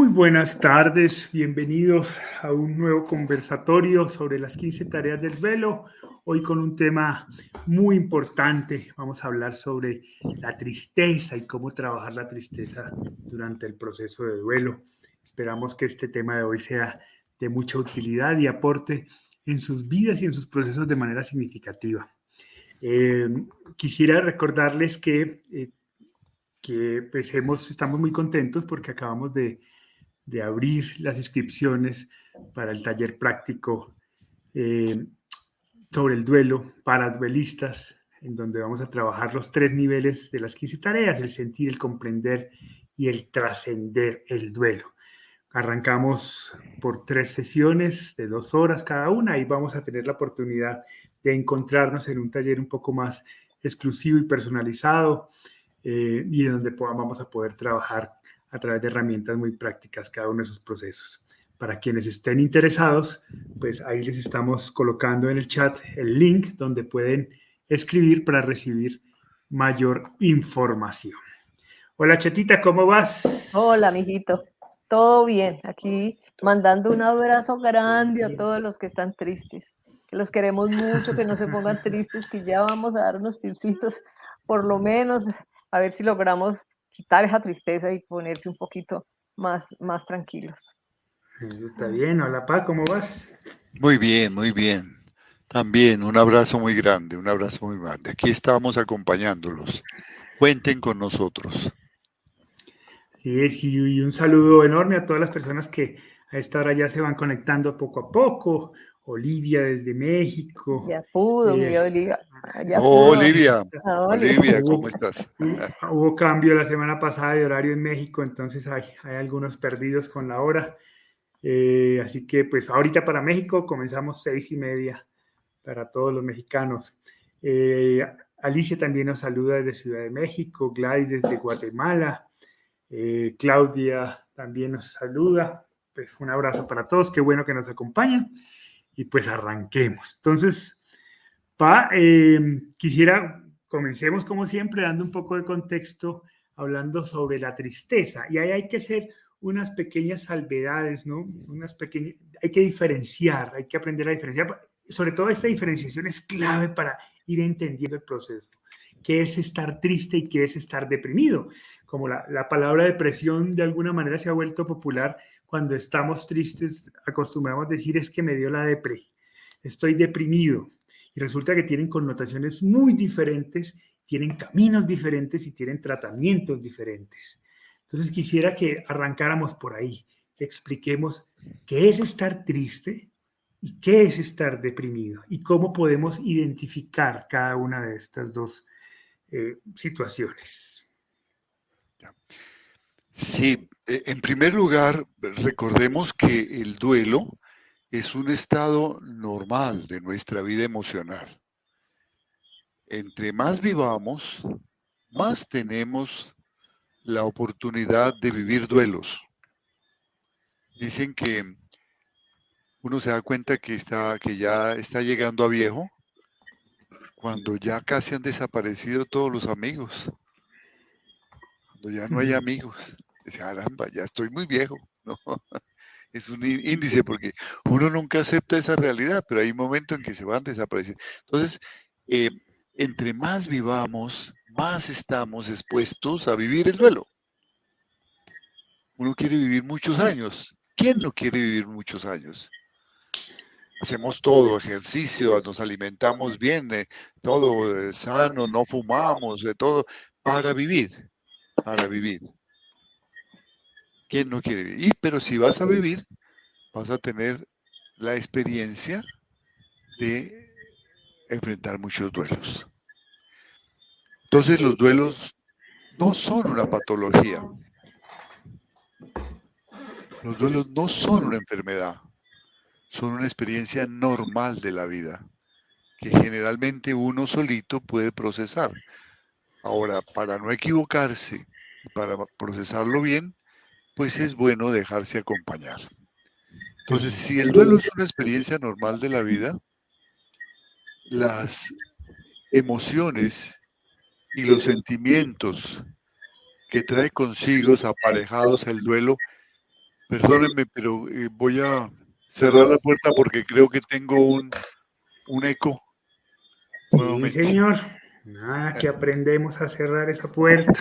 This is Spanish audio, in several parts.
Muy buenas tardes, bienvenidos a un nuevo conversatorio sobre las 15 tareas del duelo. Hoy con un tema muy importante, vamos a hablar sobre la tristeza y cómo trabajar la tristeza durante el proceso de duelo. Esperamos que este tema de hoy sea de mucha utilidad y aporte en sus vidas y en sus procesos de manera significativa. Eh, quisiera recordarles que, eh, que pues estamos muy contentos porque acabamos de de abrir las inscripciones para el taller práctico eh, sobre el duelo para duelistas, en donde vamos a trabajar los tres niveles de las 15 tareas, el sentir, el comprender y el trascender el duelo. Arrancamos por tres sesiones de dos horas cada una y vamos a tener la oportunidad de encontrarnos en un taller un poco más exclusivo y personalizado eh, y donde vamos a poder trabajar a través de herramientas muy prácticas cada uno de esos procesos. Para quienes estén interesados, pues ahí les estamos colocando en el chat el link donde pueden escribir para recibir mayor información. Hola Chetita, ¿cómo vas? Hola, mijito. Todo bien. Aquí mandando un abrazo grande a todos los que están tristes. Que los queremos mucho, que no se pongan tristes, que ya vamos a dar unos tipsitos, por lo menos, a ver si logramos quitar esa tristeza y ponerse un poquito más, más tranquilos. Está bien, hola Pa, ¿cómo vas? Muy bien, muy bien. También un abrazo muy grande, un abrazo muy grande. Aquí estamos acompañándolos. Cuenten con nosotros. Sí, sí, y un saludo enorme a todas las personas que a esta hora ya se van conectando poco a poco. Olivia desde México. Ya pudo, mi eh, Olivia. Oh, Olivia. Olivia, ¿cómo estás? Hubo cambio la semana pasada de horario en México, entonces hay, hay algunos perdidos con la hora. Eh, así que pues ahorita para México comenzamos seis y media para todos los mexicanos. Eh, Alicia también nos saluda desde Ciudad de México, Gladys desde Guatemala, Claudia también nos saluda. Pues un abrazo para todos, qué bueno que nos acompañan y pues arranquemos. Entonces, Pa, em, quisiera, comencemos como siempre dando un poco de contexto, hablando sobre la tristeza. Y ahí hay que hacer unas pequeñas salvedades, ¿no? Unas pequeñas, hay que diferenciar, hay que aprender a diferenciar. Sobre todo esta diferenciación es clave para ir entendiendo el proceso. ¿Qué es estar triste y qué es estar deprimido? Como la, la palabra depresión de alguna manera se ha vuelto popular, cuando estamos tristes acostumbramos decir es que me dio la depre, estoy deprimido. Y resulta que tienen connotaciones muy diferentes, tienen caminos diferentes y tienen tratamientos diferentes. Entonces quisiera que arrancáramos por ahí, que expliquemos qué es estar triste y qué es estar deprimido y cómo podemos identificar cada una de estas dos eh, situaciones. Sí, e, en primer lugar, recordemos que el duelo es un estado normal de nuestra vida emocional. Entre más vivamos, más tenemos la oportunidad de vivir duelos. Dicen que uno se da cuenta que, está, que ya está llegando a viejo cuando ya casi han desaparecido todos los amigos, cuando ya no hay amigos caramba, ya estoy muy viejo, ¿no? Es un índice porque uno nunca acepta esa realidad, pero hay un momento en que se van a desaparecer. Entonces, eh, entre más vivamos, más estamos expuestos a vivir el duelo. Uno quiere vivir muchos años. ¿Quién no quiere vivir muchos años? Hacemos todo, ejercicio, nos alimentamos bien, eh, todo eh, sano, no fumamos, de todo, para vivir, para vivir. ¿Quién no quiere vivir? pero si vas a vivir, vas a tener la experiencia de enfrentar muchos duelos. Entonces los duelos no son una patología. Los duelos no son una enfermedad. Son una experiencia normal de la vida que generalmente uno solito puede procesar. Ahora, para no equivocarse y para procesarlo bien, pues es bueno dejarse acompañar. Entonces, si el duelo es una experiencia normal de la vida, las emociones y los sentimientos que trae consigo aparejados el duelo Perdónenme, pero eh, voy a cerrar la puerta porque creo que tengo un, un eco. Sí, señor. Nada, que aprendemos a cerrar esa puerta.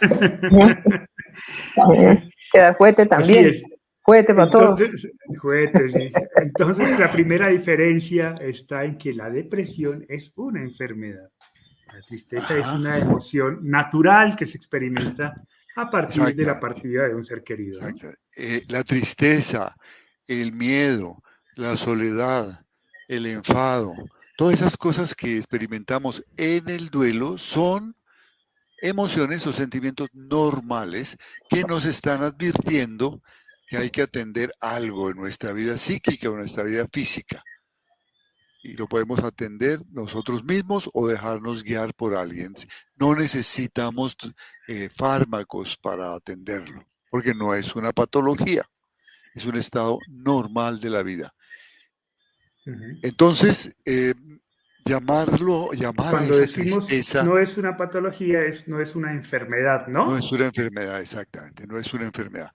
Queda juguete también. Juguete para todos. Juguete, sí. Entonces, la primera diferencia está en que la depresión es una enfermedad. La tristeza es una emoción natural que se experimenta a partir de la partida de un ser querido. Eh, la tristeza, el miedo, la soledad, el enfado, todas esas cosas que experimentamos en el duelo son emociones o sentimientos normales que nos están advirtiendo que hay que atender algo en nuestra vida psíquica o en nuestra vida física y lo podemos atender nosotros mismos o dejarnos guiar por alguien. No necesitamos eh, fármacos para atenderlo, porque no es una patología, es un estado normal de la vida. Entonces, eh, llamarlo, llamar Cuando a decimos no es una patología, es, no es una enfermedad, ¿no? No es una enfermedad, exactamente, no es una enfermedad.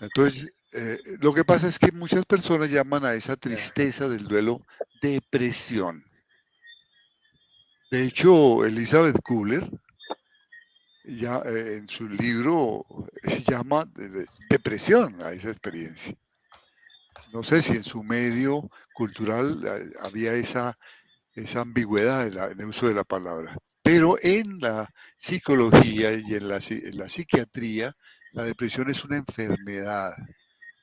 Entonces, eh, lo que pasa es que muchas personas llaman a esa tristeza del duelo depresión. De hecho, Elizabeth Kubler, ya eh, en su libro, llama depresión a esa experiencia. No sé si en su medio cultural eh, había esa esa ambigüedad en, el uso de la palabra. Pero en la psicología y en la, psiquiatría, la depresión es una enfermedad,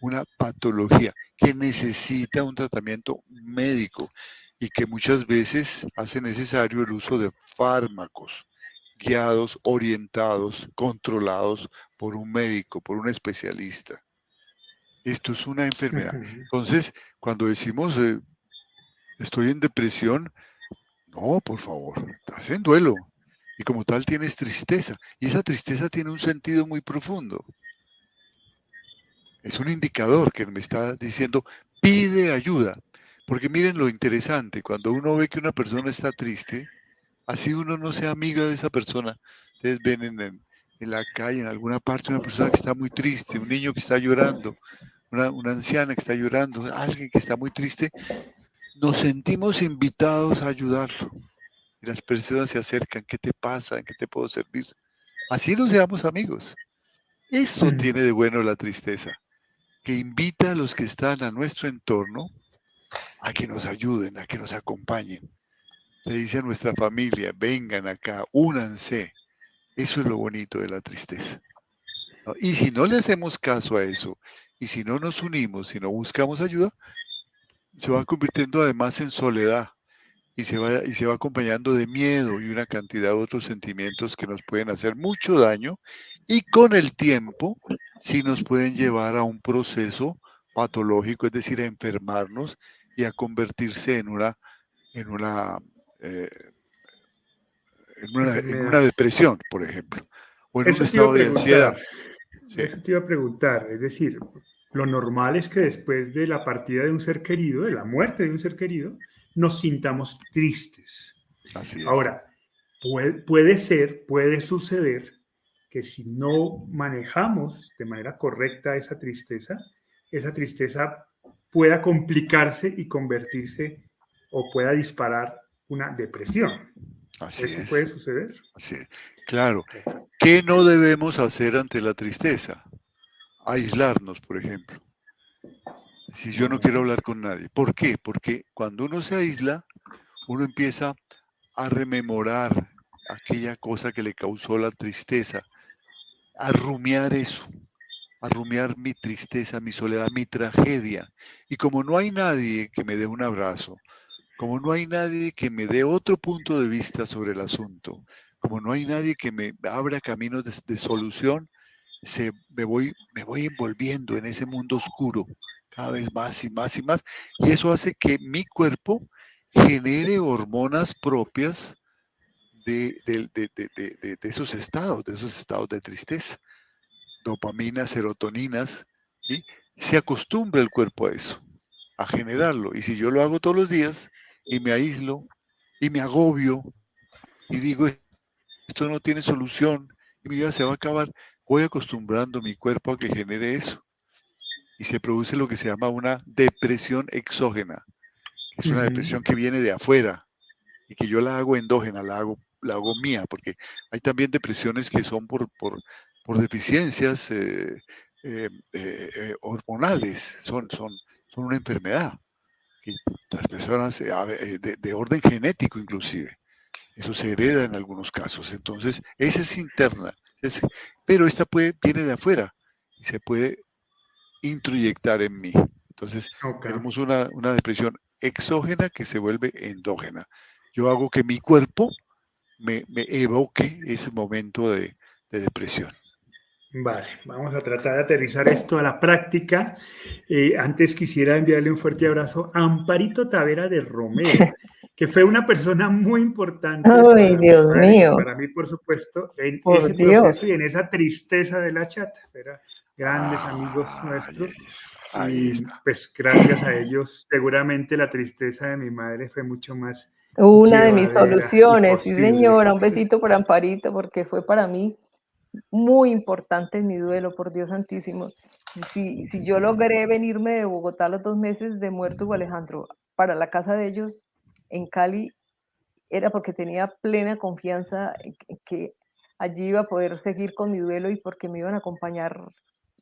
una patología que necesita un tratamiento médico y que muchas veces hace necesario el uso de fármacos guiados, orientados, controlados por un médico, por un especialista. Esto es una enfermedad. Entonces, cuando decimos eh, estoy en depresión. No, por favor, estás en duelo. Y como tal tienes tristeza. Y esa tristeza tiene un sentido muy profundo. Es un indicador que me está diciendo, pide ayuda. Porque miren lo interesante, cuando uno ve que una persona está triste, así uno no sea amiga de esa persona. Ustedes ven en, la calle, en alguna parte, una persona que está muy triste, un niño que está llorando, una, anciana que está llorando, alguien que está muy triste, nos sentimos invitados a ayudarlo. Y las personas se acercan, ¿qué te pasa? ¿En qué te puedo servir? Así nos seamos amigos. Eso mm. tiene de bueno la tristeza, que invita a los que están a nuestro entorno a que nos ayuden, a que nos acompañen. Le dice a nuestra familia, vengan acá, únanse. Eso es lo bonito de la tristeza. Y si no le hacemos caso a eso, y si no nos unimos, si no buscamos ayuda, se va convirtiendo además en soledad y se va, y se va acompañando de miedo y una cantidad de otros sentimientos que nos pueden hacer mucho daño y con el tiempo sí nos pueden llevar a un proceso patológico, es decir, a enfermarnos y a convertirse en una, en una, eh, en una, depresión, por ejemplo, o en un estado de ansiedad. Eso te iba a preguntar, es decir, lo normal es que después de la partida de un ser querido, de la muerte de un ser querido, nos sintamos tristes. Ahora, puede, ser, puede suceder que si no manejamos de manera correcta esa tristeza, esa tristeza pueda complicarse y convertirse o pueda disparar una depresión. Así ¿Eso puede suceder? Así Claro. ¿Qué no debemos hacer ante la tristeza? Aislarnos, por ejemplo. Si yo no quiero hablar con nadie. ¿Por qué? Porque cuando uno se aísla, uno empieza a rememorar aquella cosa que le causó la tristeza, a rumiar eso, a rumiar mi tristeza, mi soledad, mi tragedia. Y como no hay nadie que me dé un abrazo, como no hay nadie que me dé otro punto de vista sobre el asunto, como no hay nadie que me abra caminos de, de solución, me, voy, me voy envolviendo en ese mundo oscuro cada vez más y más y más. Y eso hace que mi cuerpo genere hormonas propias de, esos estados, de esos estados de tristeza. Dopamina, serotoninas, y se acostumbra el cuerpo a eso, a generarlo. Y si yo lo hago todos los días y me aíslo y me agobio y digo, esto no tiene solución y mi vida se va a acabar, voy acostumbrando mi cuerpo a que genere eso. y se produce lo que se llama una depresión exógena. Es una depresión que viene de afuera y que yo la hago endógena, la hago, la hago mía, porque hay también depresiones que son por, por, por deficiencias eh, eh, eh, hormonales, son, son, son una enfermedad. Que las personas de, de orden genético inclusive. Eso se hereda en algunos casos. Entonces, esa es interna. Pero esta puede, viene de afuera y se puede introyectar en mí. Entonces, tenemos una, depresión exógena que se vuelve endógena. Yo hago que mi cuerpo me, evoque ese momento de, depresión. Vale, vamos a tratar de aterrizar esto a la práctica. Eh, antes quisiera enviarle un fuerte abrazo a Amparito Tavera de Romero, que fue una persona muy importante. Ay, Dios mío. Para mí, por supuesto, en ese proceso y en esa tristeza de la chata. Era grandes amigos nuestros. y pues gracias a ellos, seguramente la tristeza de mi madre fue mucho más. Una de mis soluciones, sí señora, un besito por Amparito, porque fue para mí muy importante en mi duelo, por Dios santísimo. Si, si yo logré venirme de Bogotá los dos meses de muerto Alejandro para la casa de ellos en Cali, era porque tenía plena confianza que allí iba a poder seguir con mi duelo y porque me iban a acompañar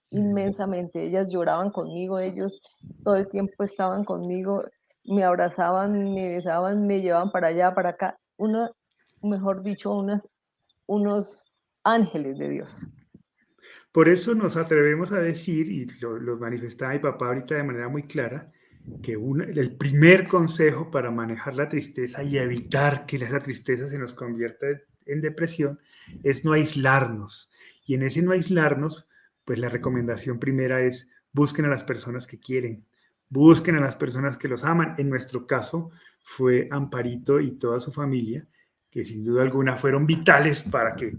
inmensamente. Ellas lloraban conmigo, ellos todo el tiempo estaban conmigo, me abrazaban, me besaban, me llevaban para allá, para acá. Uno, mejor dicho, unas, unos ángeles de Dios. Por eso nos atrevemos a decir, y lo, manifestaba mi papá ahorita de manera muy clara, que el primer consejo para manejar la tristeza y evitar que esa tristeza se nos convierta en depresión es no aislarnos. Y en ese no aislarnos, pues la recomendación primera es busquen a las personas que quieren, busquen a las personas que los aman. En nuestro caso fue Amparito y toda su familia, que sin duda alguna fueron vitales para que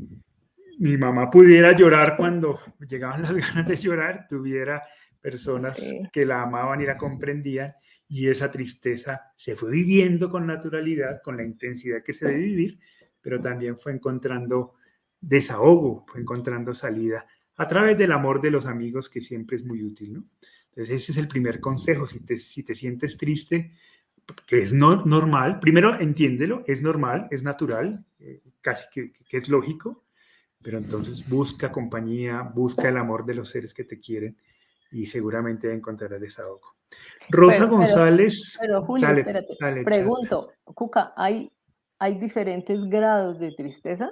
mi mamá pudiera llorar cuando llegaban las ganas de llorar, tuviera personas que la amaban y la comprendían, y esa tristeza se fue viviendo con naturalidad, con la intensidad que se debe vivir, pero también fue encontrando desahogo, fue encontrando salida a través del amor de los amigos, que siempre es muy útil, ¿no? Entonces, ese es el primer consejo. Si te, si te sientes triste, que es no, normal, primero entiéndelo, es normal, es natural, eh, casi que, que, es lógico, pero entonces busca compañía, busca el amor de los seres que te quieren y seguramente encontrarás desahogo. Rosa González. Pero, Julio, espérate, pregunto, Cuca, ¿hay, ¿hay diferentes grados de tristeza?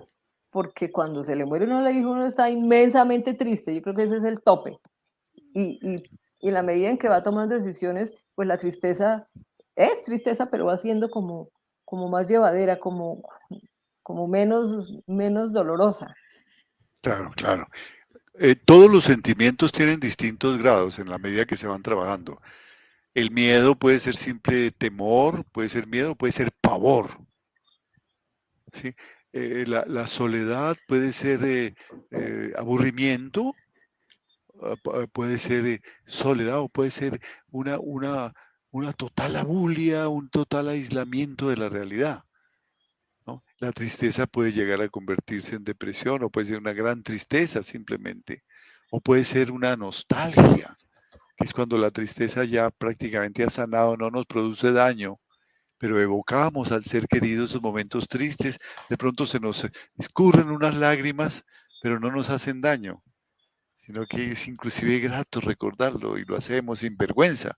porque cuando se le muere uno le hijo uno está inmensamente triste, yo creo que ese es el tope. Y, y, y, en la medida en que va tomando decisiones, pues la tristeza es tristeza, pero va siendo como, como más llevadera, como, como menos, menos dolorosa. Claro, claro. Eh, todos los sentimientos tienen distintos grados en la medida que se van trabajando. El miedo puede ser simple temor, puede ser miedo, puede ser pavor. ¿sí? Eh, la, soledad puede ser eh, aburrimiento, ah, puede ser soledad o puede ser una, una, una total abulia, un total aislamiento de la realidad. La tristeza puede llegar a convertirse en depresión o puede ser una gran tristeza simplemente, o puede ser una nostalgia, que es cuando la tristeza ya prácticamente ha sanado, no nos produce daño, pero evocamos al ser querido esos momentos tristes, de pronto se nos escurren unas lágrimas, pero no nos hacen daño, sino que es inclusive grato recordarlo y lo hacemos sin vergüenza.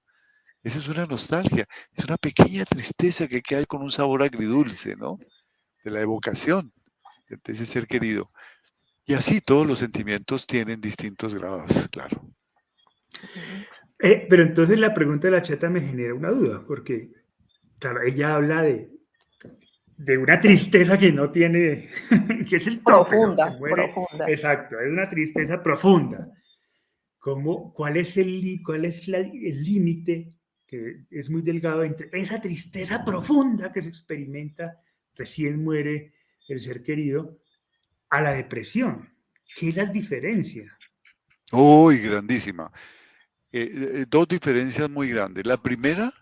Esa es una nostalgia, es una pequeña tristeza que hay con un sabor agridulce, ¿no? De la evocación de ese ser querido. Y así todos los sentimientos tienen distintos grados, claro. Eh, pero entonces la pregunta de la chata me genera una duda, porque claro, ella habla de, de una tristeza que no tiene, que es el profunda, profunda. Exacto, es una tristeza profunda. ¿Cómo, ¿Cuál es el cuál es el límite que es muy delgado entre esa tristeza profunda que se experimenta recién muere el ser querido a la depresión? ¿Qué las diferencia? Uy, grandísima. Eh, eh, dos diferencias muy grandes. La primera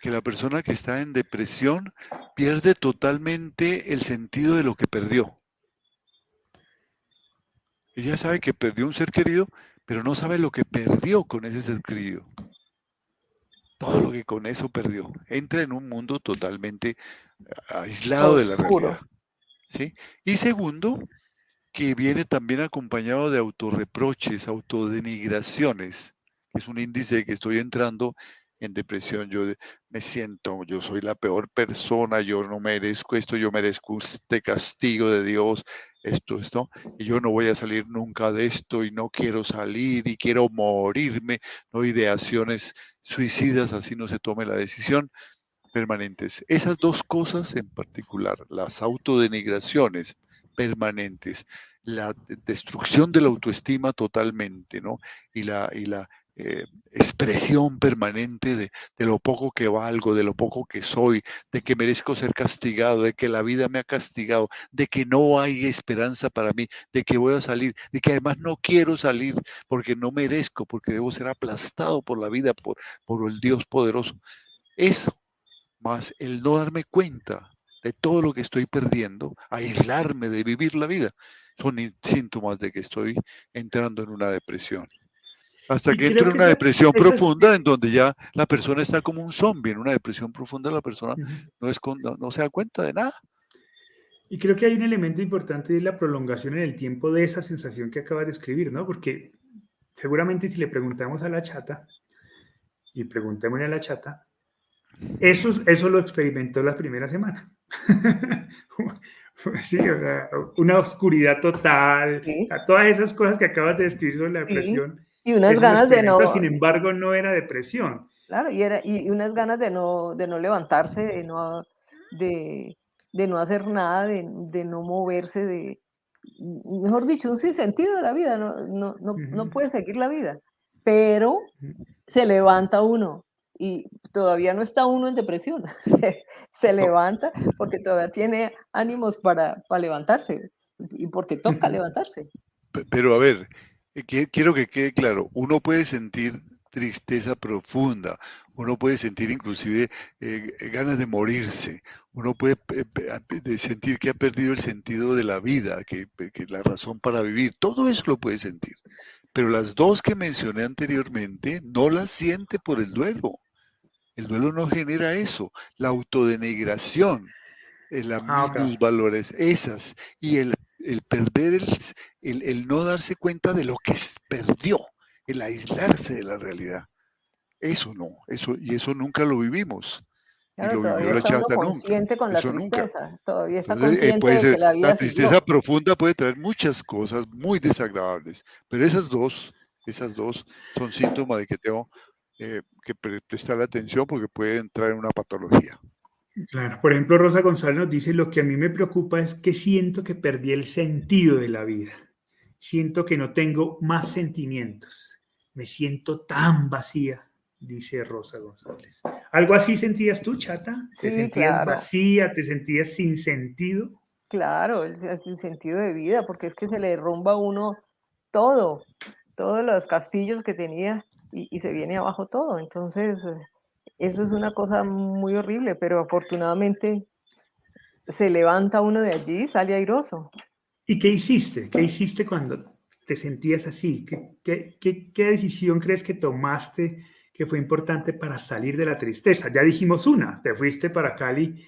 que la persona que está en depresión pierde totalmente el sentido de lo que perdió. Ella sabe que perdió un ser querido, pero no sabe lo que perdió con ese ser querido. Todo lo que con eso perdió. Entra en un mundo totalmente aislado de la realidad. ¿sí? Y segundo, que viene también acompañado de autorreproches, autodenigraciones, que es un índice que estoy entrando en depresión, yo me siento, yo soy la peor persona, yo no merezco esto, yo merezco este castigo de Dios, esto, esto, y yo no voy a salir nunca de esto y no quiero salir y quiero morirme, no ideaciones suicidas, así no se tome la decisión permanentes. Esas dos cosas en particular, las autodenigraciones permanentes, la destrucción de la autoestima totalmente, ¿no? Y la, y la eh, expresión permanente de, lo poco que valgo, de lo poco que soy, de que merezco ser castigado, de que la vida me ha castigado, de que no hay esperanza para mí, de que voy a salir, de que además no quiero salir porque no merezco, porque debo ser aplastado por la vida, por, por el Dios poderoso. Eso, más el no darme cuenta de todo lo que estoy perdiendo, aislarme de vivir la vida, son síntomas de que estoy entrando en una depresión. Hasta que entra en una depresión profunda en donde ya la persona está como un zombie. En una depresión profunda la persona no, es no, se da cuenta de nada. Y creo que hay un elemento importante de la prolongación en el tiempo de esa sensación que acabas de escribir, ¿no? Porque seguramente si le preguntamos a la chata, y preguntémosle a la chata, eso, eso lo experimentó la primera semana. sí, o sea, una oscuridad total, todas esas cosas que acabas de describir sobre la depresión. Y unas ganas de no... Sin embargo, no era depresión. Claro, y, era, y unas ganas de no, de no levantarse, de no, de, de no hacer nada, de, de, no moverse, de, mejor dicho, un sinsentido de la vida, no, no, no, no puede seguir la vida, pero se levanta uno y todavía no está uno en depresión, se, levanta porque todavía tiene ánimos para, para levantarse y porque toca levantarse. Pero a ver, quiero que quede claro, uno puede sentir tristeza profunda, uno puede sentir inclusive eh, ganas de morirse, uno puede sentir que ha perdido el sentido de la vida, que, que la razón para vivir, todo eso lo puede sentir. Pero las dos que mencioné anteriormente no las siente por el duelo. El duelo no genera eso, la autodenigración, el ah, valores, esas, y el el perder, el, el, no darse cuenta de lo que perdió, el aislarse de la realidad. Eso no, eso, y eso nunca lo vivimos. Claro, todavía está consciente con la tristeza, todavía está consciente de que la vida La tristeza profunda puede traer muchas cosas muy desagradables, pero esas dos, esas dos son síntomas de que tengo eh, que prestar atención porque puede entrar en una patología. Claro, por ejemplo, Rosa González nos dice, lo que a mí me preocupa es que siento que perdí el sentido de la vida. Siento que no tengo más sentimientos. Me siento tan vacía, dice Rosa González. ¿Algo así sentías tú, chata? ¿Te sentías vacía? ¿Te sentías sin sentido? Claro, el, sin sentido de vida, porque es que se le derrumba a uno todo, todos los castillos que tenía y, y se viene abajo todo. Entonces eso es una cosa muy horrible, pero afortunadamente se levanta uno de allí sale airoso. ¿Y qué hiciste? ¿Qué hiciste cuando te sentías así? ¿Qué, qué, decisión crees que tomaste que fue importante para salir de la tristeza? Ya dijimos una, te fuiste para Cali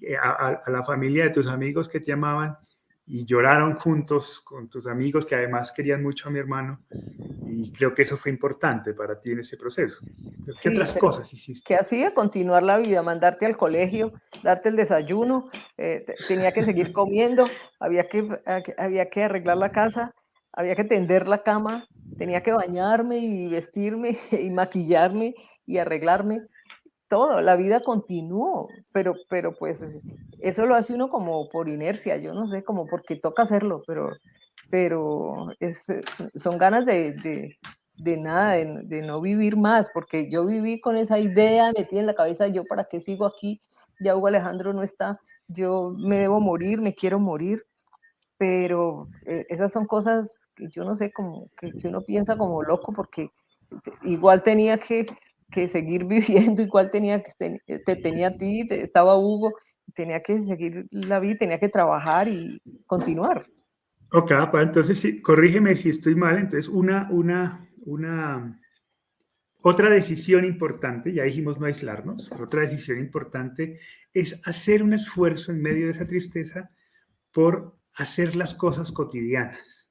eh, a, a, la familia de tus amigos que te amaban y lloraron juntos con tus amigos que además querían mucho a mi hermano y creo que eso fue importante para ti en ese proceso. ¿Qué otras cosas hiciste? ¿Qué hacía? Continuar la vida, mandarte al colegio, darte el desayuno, eh, tenía que seguir comiendo, había que, había que arreglar la casa, había que tender la cama, tenía que bañarme y vestirme y maquillarme y arreglarme todo, la vida continuó, pero, pero pues eso lo hace uno como por inercia, yo no sé, como porque toca hacerlo, pero, pero es, son ganas de, de, nada, de, no vivir más, porque yo viví con esa idea metida en la cabeza, yo para qué sigo aquí, ya Hugo Alejandro no está, yo me debo morir, me quiero morir, pero eh, esas son cosas que yo no sé, como que uno piensa como loco, porque igual tenía que que seguir viviendo, igual tenía que te, tenía a ti, estaba Hugo, tenía que seguir la vida, tenía que trabajar y continuar. Ok, pues entonces sí, corrígeme si estoy mal. Entonces, una, una, una, otra decisión importante, ya dijimos no aislarnos, otra decisión importante es hacer un esfuerzo en medio de esa tristeza por hacer las cosas cotidianas.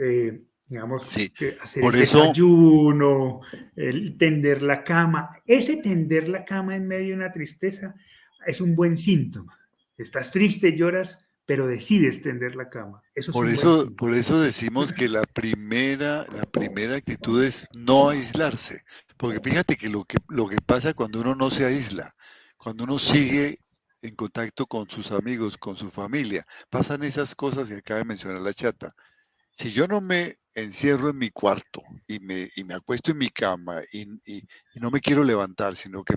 Eh, digamos, hacer el desayuno, el tender la cama. Ese tender la cama en medio de una tristeza es un buen síntoma. Estás triste, lloras, pero decides tender la cama. Eso por, eso, por eso decimos que la primera, la primera actitud es no aislarse. Porque fíjate que lo, que lo que pasa cuando uno no se aísla, cuando uno sigue en contacto con sus amigos, con su familia, pasan esas cosas que acaba de mencionar la chata. Si yo no me encierro en mi cuarto y me, y me acuesto en mi cama y, no me quiero levantar, sino que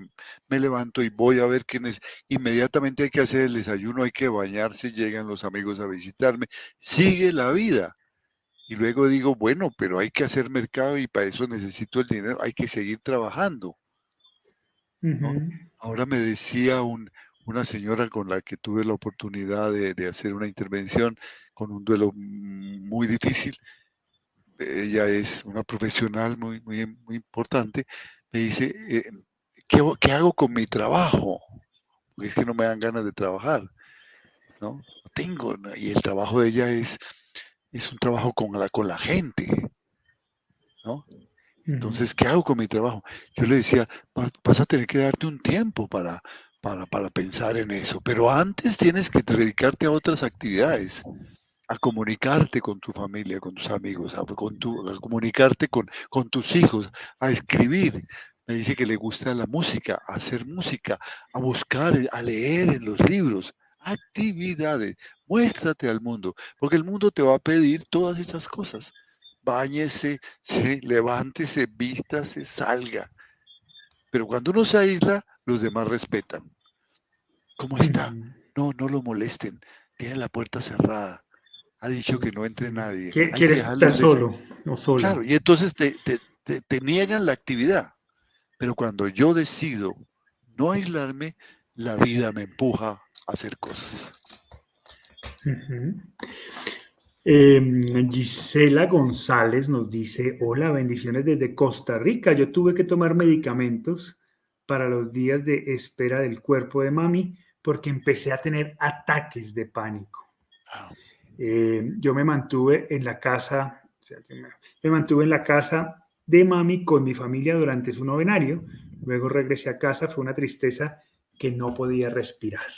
me levanto y voy a ver quién es, inmediatamente hay que hacer el desayuno, hay que bañarse, llegan los amigos a visitarme, sigue la vida. Y luego digo, bueno, pero hay que hacer mercado y para eso necesito el dinero, hay que seguir trabajando. Ahora me decía un, una señora con la que tuve la oportunidad de, de hacer una intervención con un duelo muy difícil, ella es una profesional muy, muy, muy importante, me dice, eh, ¿qué, hago con mi trabajo? Porque es que no me dan ganas de trabajar, ¿no? Tengo, y el trabajo de ella es, es un trabajo con la, con la gente, ¿no? Entonces, ¿qué hago con mi trabajo? Yo le decía, vas a tener que darte un tiempo para, para, para pensar en eso, pero antes tienes que dedicarte a otras actividades a comunicarte con tu familia, con tus amigos, a, con tu, comunicarte con, con tus hijos, a escribir. Me dice que le gusta la música, a hacer música, a buscar, a leer en los libros, actividades. Muéstrate al mundo, porque el mundo te va a pedir todas esas cosas. Báñese, se, levántese, vístase, salga. Pero cuando uno se aísla, los demás respetan. ¿Cómo está? No, no lo molesten. Tiene la puerta cerrada ha dicho que no entre nadie. Quieres estar solo, no solo. Claro, y entonces te, niegan la actividad. Pero cuando yo decido no aislarme, la vida me empuja a hacer cosas. Em, Gisela González nos dice, hola, bendiciones desde Costa Rica. Yo tuve que tomar medicamentos para los días de espera del cuerpo de mami porque empecé a tener ataques de pánico. Ah. Eh, yo me mantuve en la casa, me mantuve en la casa de mami con mi familia durante su novenario. Luego regresé a casa, fue una tristeza que no podía respirar.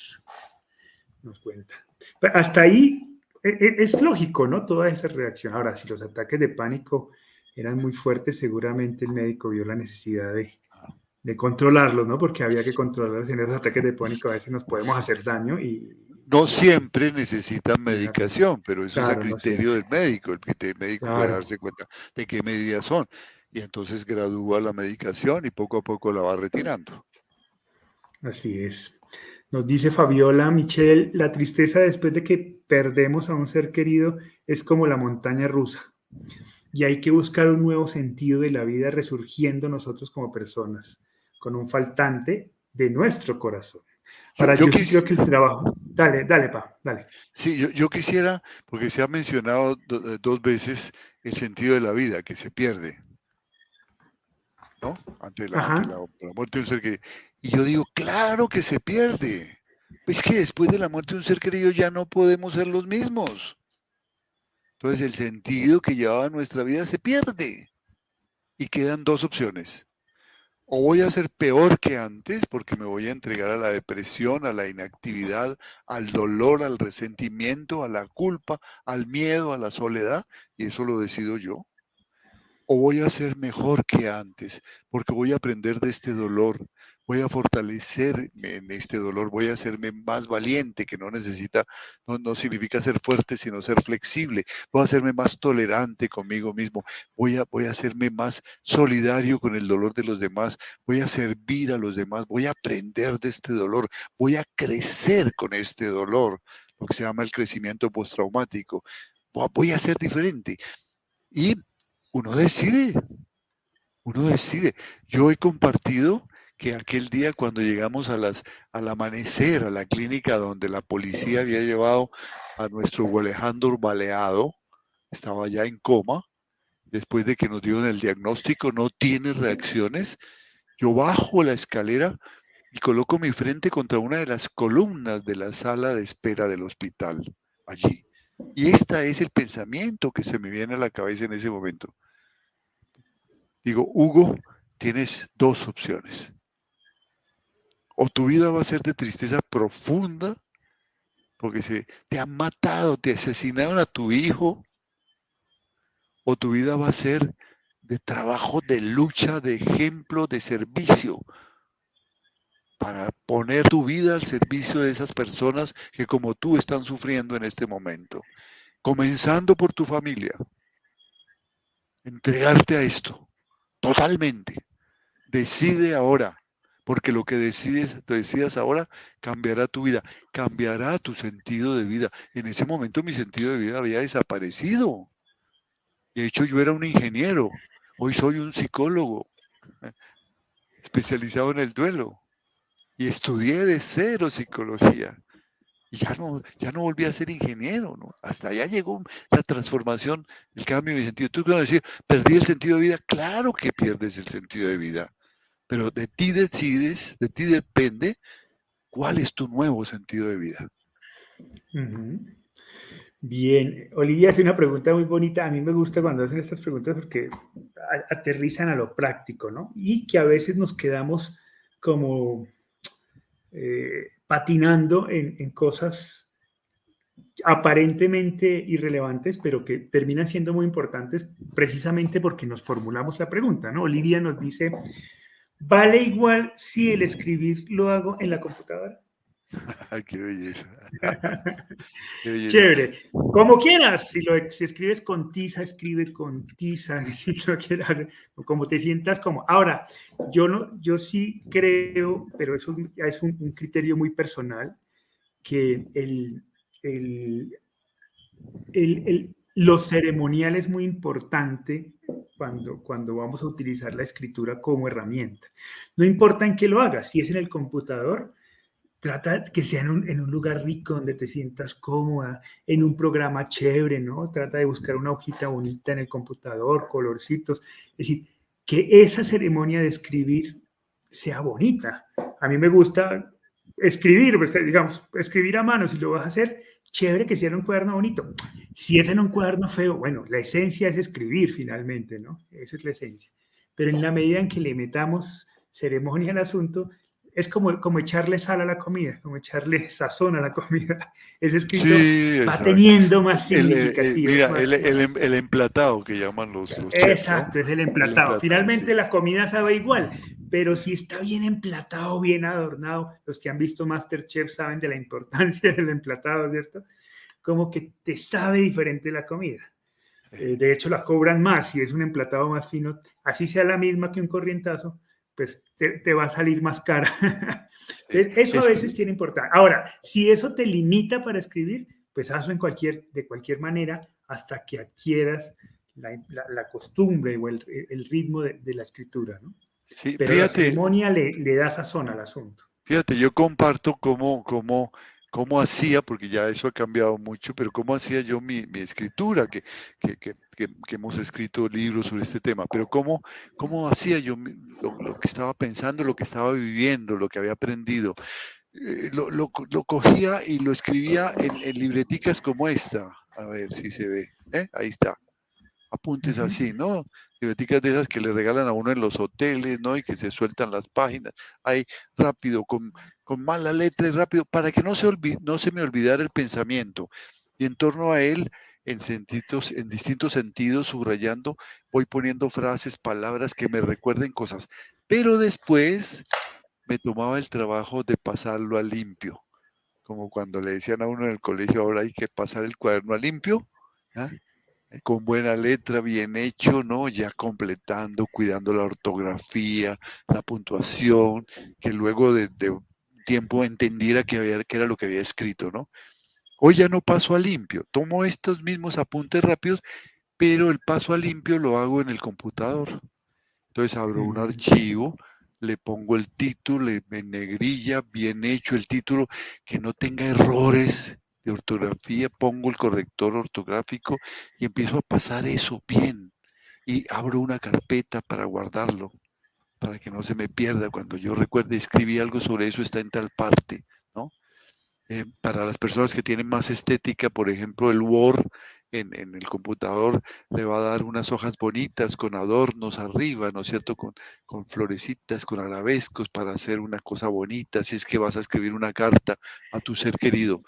Nos cuenta. hasta ahí e, e, es lógico, ¿no? Toda esa reacción. Ahora, si los ataques de pánico eran muy fuertes, seguramente el médico vio la necesidad de, de controlarlos, ¿no? Porque había que controlarlos en esos ataques de pánico. A veces nos podemos hacer daño y, no siempre necesitan medicación, pero eso es a criterio del médico. El, médico puede darse cuenta de qué medidas son. Y entonces gradúa la medicación y poco a poco la va retirando. Así es. Nos dice Fabiola Michelle, la tristeza después de que perdemos a un ser querido es como la montaña rusa. Y hay que buscar un nuevo sentido de la vida resurgiendo nosotros como personas, con un faltante de nuestro corazón. Para yo, yo que el trabajo. Dale, dale, pa, dale. Sí, yo, quisiera, porque se ha mencionado eh, dos veces el sentido de la vida, que se pierde. ¿No? Ante la, muerte de un ser querido. Y yo digo, claro que se pierde. Es que después de la muerte de un ser querido ya no podemos ser los mismos. Entonces el sentido que llevaba nuestra vida se pierde. Y quedan dos opciones o voy a ser peor que antes porque me voy a entregar a la depresión, a la inactividad, al dolor, al resentimiento, a la culpa, al miedo, a la soledad, y eso lo decido yo. O voy a ser mejor que antes porque voy a aprender de este dolor, voy a fortalecerme en este dolor, voy a hacerme más valiente, que no necesita, no, no, significa ser fuerte, sino ser flexible, voy a hacerme más tolerante conmigo mismo, voy a, voy a hacerme más solidario con el dolor de los demás, voy a servir a los demás, voy a aprender de este dolor, voy a crecer con este dolor, lo que se llama el crecimiento postraumático, voy a ser diferente. Y uno decide, uno decide. Yo he compartido que aquel día cuando llegamos a las, al amanecer a la clínica donde la policía había llevado a nuestro Alejandro baleado, estaba ya en coma, después de que nos dieron el diagnóstico, no tiene reacciones, yo bajo la escalera y coloco mi frente contra una de las columnas de la sala de espera del hospital, allí. Y este es el pensamiento que se me viene a la cabeza en ese momento. Digo, Hugo, tienes dos opciones. O tu vida va a ser de tristeza profunda, porque se, te han matado, te asesinaron a tu hijo, o tu vida va a ser de trabajo, de lucha, de ejemplo, de servicio, para poner tu vida al servicio de esas personas que como tú están sufriendo en este momento, comenzando por tu familia. Entregarte a esto, totalmente. Decide ahora, porque lo que decides, decidas ahora cambiará tu vida, cambiará tu sentido de vida. En ese momento mi sentido de vida había desaparecido. De hecho, yo era un ingeniero, hoy soy un psicólogo especializado en el duelo y estudié de cero psicología. Y ya no, ya no volví a ser ingeniero, ¿no? Hasta allá llegó la transformación, el cambio de mi sentido. Tú a decir, perdí el sentido de vida. Claro que pierdes el sentido de vida, pero de ti decides, de ti depende cuál es tu nuevo sentido de vida. Bien, Olivia hace una pregunta muy bonita. A mí me gusta cuando hacen estas preguntas porque aterrizan a lo práctico, ¿no? Y que a veces nos quedamos como eh, patinando en, cosas aparentemente irrelevantes, pero que terminan siendo muy importantes precisamente porque nos formulamos la pregunta, ¿no? Olivia nos dice, ¿vale igual si el escribir lo hago en la computadora? Qué belleza. Chévere. Como quieras, si, lo, escribes con tiza, escribe con tiza, si lo quieras, como te sientas como. Ahora, yo no, yo sí creo, pero eso es un, un criterio muy personal, que el, el, el, lo ceremonial es muy importante cuando, cuando vamos a utilizar la escritura como herramienta. No importa en qué lo hagas, si es en el computador, trata que sea en un, lugar rico donde te sientas cómoda, en un programa chévere, ¿no? Trata de buscar una hojita bonita en el computador, colorcitos. Es decir, que esa ceremonia de escribir sea bonita. A mí me gusta escribir, pues, digamos, escribir a mano, si lo vas a hacer, chévere que en un cuaderno bonito. Si es en un cuaderno feo, bueno, la esencia es escribir finalmente, ¿no? Esa es la esencia. Pero en la medida en que le metamos ceremonia al asunto, es como, como echarle sal a la comida, como echarle sazón a la comida. Ese escrito va teniendo más eh, significativo. mira, el, el, el, emplatado que llaman los, los Exacto, es el emplatado. Finalmente la comida sabe igual, pero si está bien emplatado, bien adornado, los que han visto Masterchef saben de la importancia del emplatado, ¿cierto? Como que te sabe diferente la comida. Eh, de hecho, la cobran más si es un emplatado más fino, así sea la misma que un corrientazo, pues te, va a salir más cara. eso a veces tiene importancia. Ahora, si eso te limita para escribir, pues hazlo en cualquier, de cualquier manera hasta que adquieras la, costumbre o el, ritmo de, la escritura, ¿no? Sí, Pero la ceremonia le, le da sazón al asunto. Fíjate, yo comparto cómo, cómo cómo hacía, porque ya eso ha cambiado mucho, pero cómo hacía yo mi, escritura, que, hemos escrito libros sobre este tema, pero cómo, cómo hacía yo lo, que estaba pensando, lo que estaba viviendo, lo que había aprendido. Eh, lo, cogía y lo escribía en, en, libreticas como esta. A ver si se ve. ¿eh? Ahí está. Apuntes así, ¿no? Libreticas de esas que le regalan a uno en los hoteles, ¿no? Y que se sueltan las páginas. Ahí rápido, con, con mala letra rápido, para que no se, no se me olvidara el pensamiento. Y en torno a él, en, sentidos, en distintos sentidos, subrayando, voy poniendo frases, palabras que me recuerden cosas. Pero después me tomaba el trabajo de pasarlo a limpio. Como cuando le decían a uno en el colegio, ahora hay que pasar el cuaderno a limpio. ¿ah? Con buena letra, bien hecho, ¿no? Ya completando, cuidando la ortografía, la puntuación, que luego de, tiempo entendiera que, había, que era lo que había escrito, ¿no? Hoy ya no paso a limpio, tomo estos mismos apuntes rápidos, pero el paso a limpio lo hago en el computador. Entonces abro un mm. archivo, le pongo el título, en negrilla, bien hecho el título, que no tenga errores de ortografía, pongo el corrector ortográfico y empiezo a pasar eso bien. Y abro una carpeta para guardarlo, para que no se me pierda. Cuando yo recuerde, escribí algo sobre eso, está en tal parte, ¿no? Eh, para las personas que tienen más estética, por ejemplo, el Word en, el computador le va a dar unas hojas bonitas con adornos arriba, ¿no es cierto? Con, con florecitas, con arabescos para hacer una cosa bonita, si es que vas a escribir una carta a tu ser querido.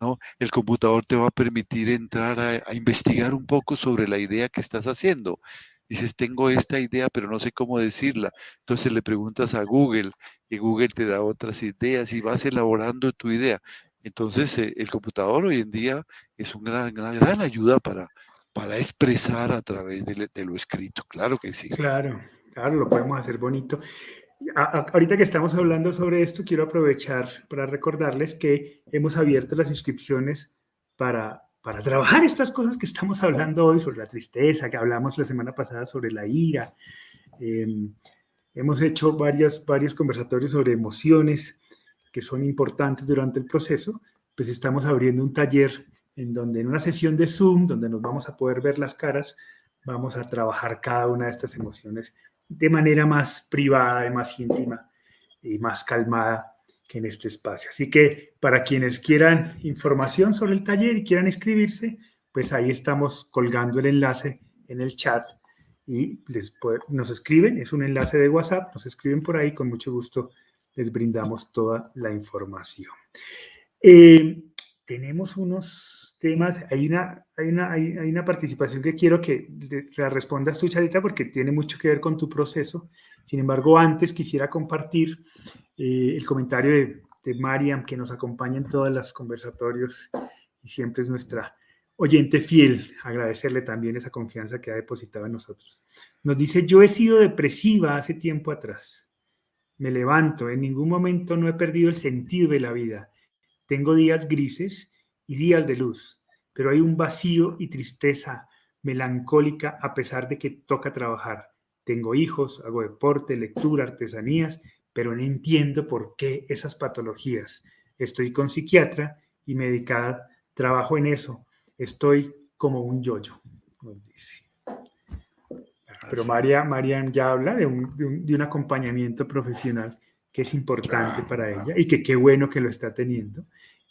¿No? El computador te va a permitir entrar a, investigar un poco sobre la idea que estás haciendo dices, tengo esta idea, pero no sé cómo decirla. Entonces le preguntas a Google y Google te da otras ideas y vas elaborando tu idea. Entonces, eh, el computador hoy en día es una gran, gran ayuda para, para expresar a través de, lo escrito. Claro que sí. Claro, claro, lo podemos hacer bonito. Ahorita que estamos hablando sobre esto, quiero aprovechar para recordarles que hemos abierto las inscripciones para, para trabajar estas cosas que estamos hablando hoy sobre la tristeza, que hablamos la semana pasada sobre la ira. Em, hemos hecho varias, varios conversatorios sobre emociones que son importantes durante el proceso, pues estamos abriendo un taller en donde en una sesión de Zoom, donde nos vamos a poder ver las caras, vamos a trabajar cada una de estas emociones de manera más privada y más íntima y más calmada que en este espacio. Así que para quienes quieran información sobre el taller y quieran inscribirse, pues ahí estamos colgando el enlace en el chat y les nos escriben, es un enlace de WhatsApp, nos escriben por ahí, con mucho gusto les brindamos toda la información. Eh, tenemos unos hay una, hay, una, hay, una participación que quiero que la respondas tú, Charita, porque tiene mucho que ver con tu proceso. Sin embargo, antes quisiera compartir eh, el comentario de, de Mariam, que nos acompaña en todos los conversatorios y siempre es nuestra oyente fiel, agradecerle también esa confianza que ha depositado en nosotros. Nos dice, yo he sido depresiva hace tiempo atrás me levanto, en ningún momento no he perdido el sentido de la vida. Tengo días grises y días de luz, pero hay un vacío y tristeza melancólica a pesar de que toca trabajar. Tengo hijos, hago deporte, lectura, artesanías, pero no entiendo por qué esas patologías. Estoy con psiquiatra y medicada, trabajo en eso. Estoy como un yoyo, nos dice. Pero María, Marian ya habla de un, acompañamiento profesional que es importante para ella y que qué bueno que lo está teniendo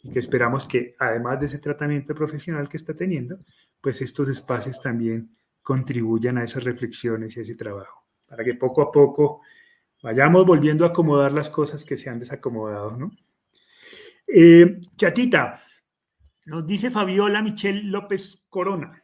y que esperamos que además de ese tratamiento profesional que está teniendo, pues estos espacios también contribuyan a esas reflexiones y a ese trabajo, para que poco a poco vayamos volviendo a acomodar las cosas que se han desacomodado, ¿no? Eh, chatita, nos dice Fabiola Michelle López Corona.